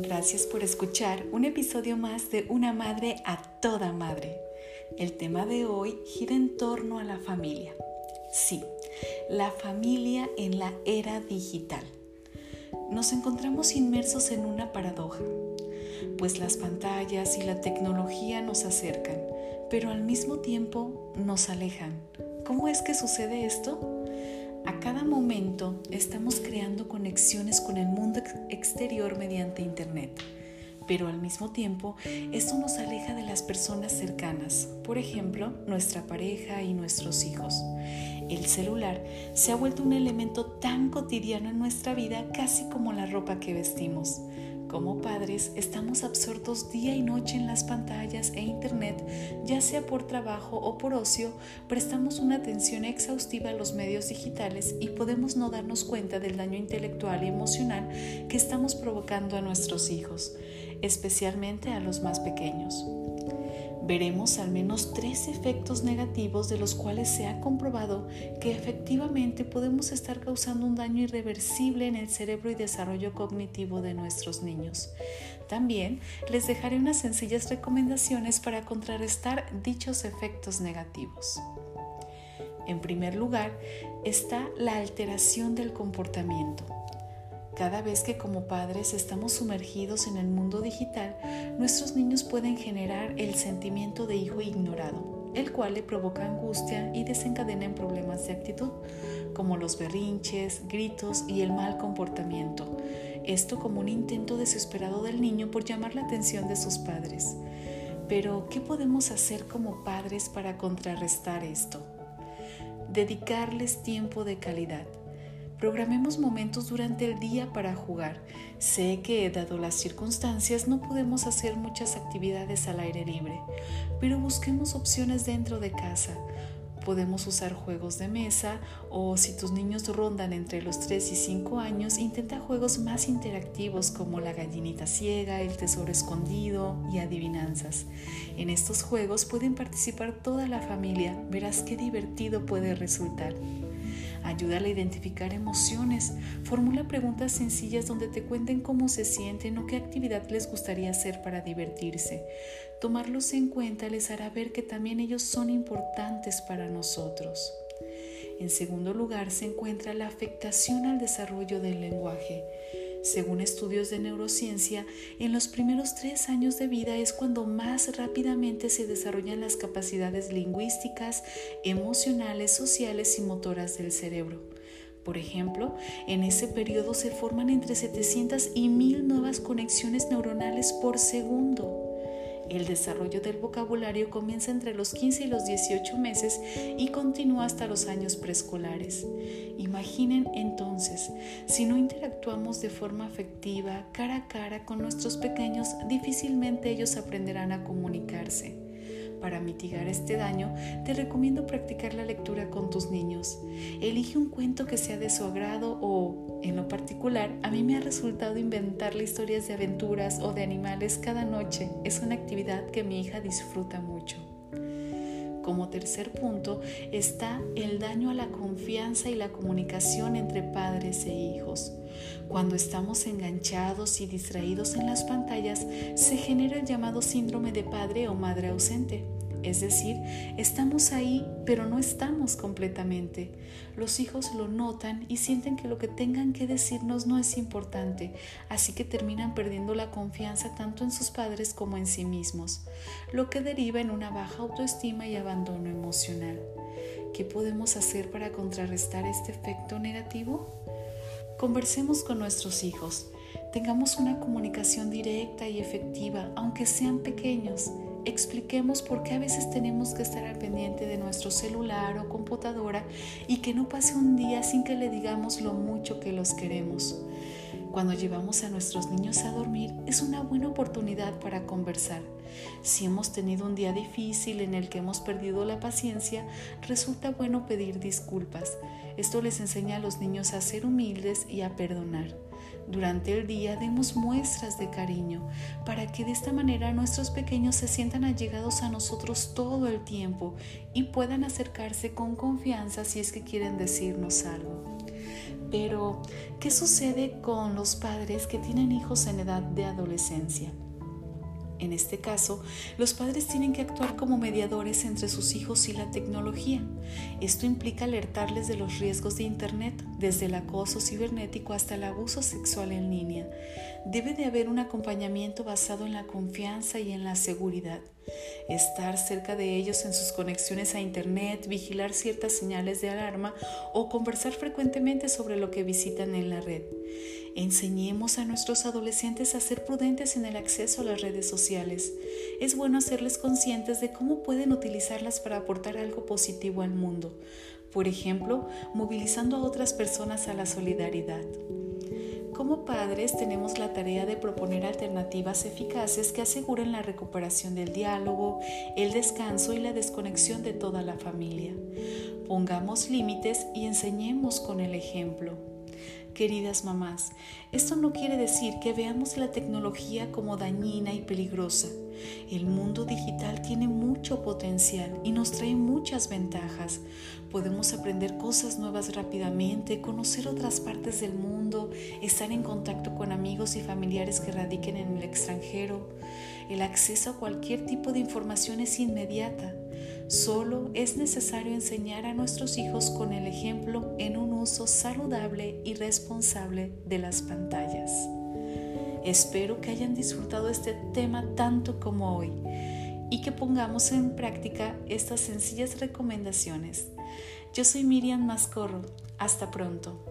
Gracias por escuchar un episodio más de Una Madre a Toda Madre. El tema de hoy gira en torno a la familia. Sí, la familia en la era digital. Nos encontramos inmersos en una paradoja, pues las pantallas y la tecnología nos acercan, pero al mismo tiempo nos alejan. ¿Cómo es que sucede esto? A cada momento estamos creando conexiones con el mundo exterior mediante Internet, pero al mismo tiempo esto nos aleja de las personas cercanas, por ejemplo, nuestra pareja y nuestros hijos. El celular se ha vuelto un elemento tan cotidiano en nuestra vida casi como la ropa que vestimos. Como padres estamos absortos día y noche en las pantallas e internet, ya sea por trabajo o por ocio, prestamos una atención exhaustiva a los medios digitales y podemos no darnos cuenta del daño intelectual y emocional que estamos provocando a nuestros hijos, especialmente a los más pequeños veremos al menos tres efectos negativos de los cuales se ha comprobado que efectivamente podemos estar causando un daño irreversible en el cerebro y desarrollo cognitivo de nuestros niños. También les dejaré unas sencillas recomendaciones para contrarrestar dichos efectos negativos. En primer lugar está la alteración del comportamiento. Cada vez que como padres estamos sumergidos en el mundo digital, nuestros niños pueden generar el sentimiento de hijo ignorado, el cual le provoca angustia y desencadena en problemas de actitud, como los berrinches, gritos y el mal comportamiento. Esto como un intento desesperado del niño por llamar la atención de sus padres. Pero, ¿qué podemos hacer como padres para contrarrestar esto? Dedicarles tiempo de calidad Programemos momentos durante el día para jugar. Sé que, dado las circunstancias, no podemos hacer muchas actividades al aire libre, pero busquemos opciones dentro de casa. Podemos usar juegos de mesa o si tus niños rondan entre los 3 y 5 años, intenta juegos más interactivos como la gallinita ciega, el tesoro escondido y adivinanzas. En estos juegos pueden participar toda la familia, verás qué divertido puede resultar. Ayúdale a identificar emociones. Formula preguntas sencillas donde te cuenten cómo se sienten o qué actividad les gustaría hacer para divertirse. Tomarlos en cuenta les hará ver que también ellos son importantes para nosotros. En segundo lugar se encuentra la afectación al desarrollo del lenguaje. Según estudios de neurociencia, en los primeros tres años de vida es cuando más rápidamente se desarrollan las capacidades lingüísticas, emocionales, sociales y motoras del cerebro. Por ejemplo, en ese periodo se forman entre 700 y 1000 nuevas conexiones neuronales por segundo. El desarrollo del vocabulario comienza entre los 15 y los 18 meses y continúa hasta los años preescolares. Imaginen entonces, si no interactuamos de forma afectiva, cara a cara con nuestros pequeños, difícilmente ellos aprenderán a comunicarse. Para mitigar este daño, te recomiendo practicar la lectura con tus niños. Elige un cuento que sea de su agrado o, en lo particular, a mí me ha resultado inventarle historias de aventuras o de animales cada noche. Es una actividad que mi hija disfruta mucho. Como tercer punto está el daño a la confianza y la comunicación entre padres e hijos. Cuando estamos enganchados y distraídos en las pantallas, se genera el llamado síndrome de padre o madre ausente. Es decir, estamos ahí, pero no estamos completamente. Los hijos lo notan y sienten que lo que tengan que decirnos no es importante, así que terminan perdiendo la confianza tanto en sus padres como en sí mismos, lo que deriva en una baja autoestima y abandono emocional. ¿Qué podemos hacer para contrarrestar este efecto negativo? Conversemos con nuestros hijos, tengamos una comunicación directa y efectiva, aunque sean pequeños expliquemos por qué a veces tenemos que estar al pendiente de nuestro celular o computadora y que no pase un día sin que le digamos lo mucho que los queremos. Cuando llevamos a nuestros niños a dormir es una buena oportunidad para conversar. Si hemos tenido un día difícil en el que hemos perdido la paciencia, resulta bueno pedir disculpas. Esto les enseña a los niños a ser humildes y a perdonar. Durante el día demos muestras de cariño para que de esta manera nuestros pequeños se sientan allegados a nosotros todo el tiempo y puedan acercarse con confianza si es que quieren decirnos algo. Pero, ¿qué sucede con los padres que tienen hijos en edad de adolescencia? En este caso, los padres tienen que actuar como mediadores entre sus hijos y la tecnología. Esto implica alertarles de los riesgos de Internet, desde el acoso cibernético hasta el abuso sexual en línea. Debe de haber un acompañamiento basado en la confianza y en la seguridad. Estar cerca de ellos en sus conexiones a Internet, vigilar ciertas señales de alarma o conversar frecuentemente sobre lo que visitan en la red. Enseñemos a nuestros adolescentes a ser prudentes en el acceso a las redes sociales. Es bueno hacerles conscientes de cómo pueden utilizarlas para aportar algo positivo al mundo. Por ejemplo, movilizando a otras personas a la solidaridad. Como padres tenemos la tarea de proponer alternativas eficaces que aseguren la recuperación del diálogo, el descanso y la desconexión de toda la familia. Pongamos límites y enseñemos con el ejemplo. Queridas mamás, esto no quiere decir que veamos la tecnología como dañina y peligrosa. El mundo digital tiene mucho potencial y nos trae muchas ventajas. Podemos aprender cosas nuevas rápidamente, conocer otras partes del mundo, estar en contacto con amigos y familiares que radiquen en el extranjero. El acceso a cualquier tipo de información es inmediata. Solo es necesario enseñar a nuestros hijos con el ejemplo en un uso saludable y responsable de las pantallas. Espero que hayan disfrutado este tema tanto como hoy y que pongamos en práctica estas sencillas recomendaciones. Yo soy Miriam Mascorro. Hasta pronto.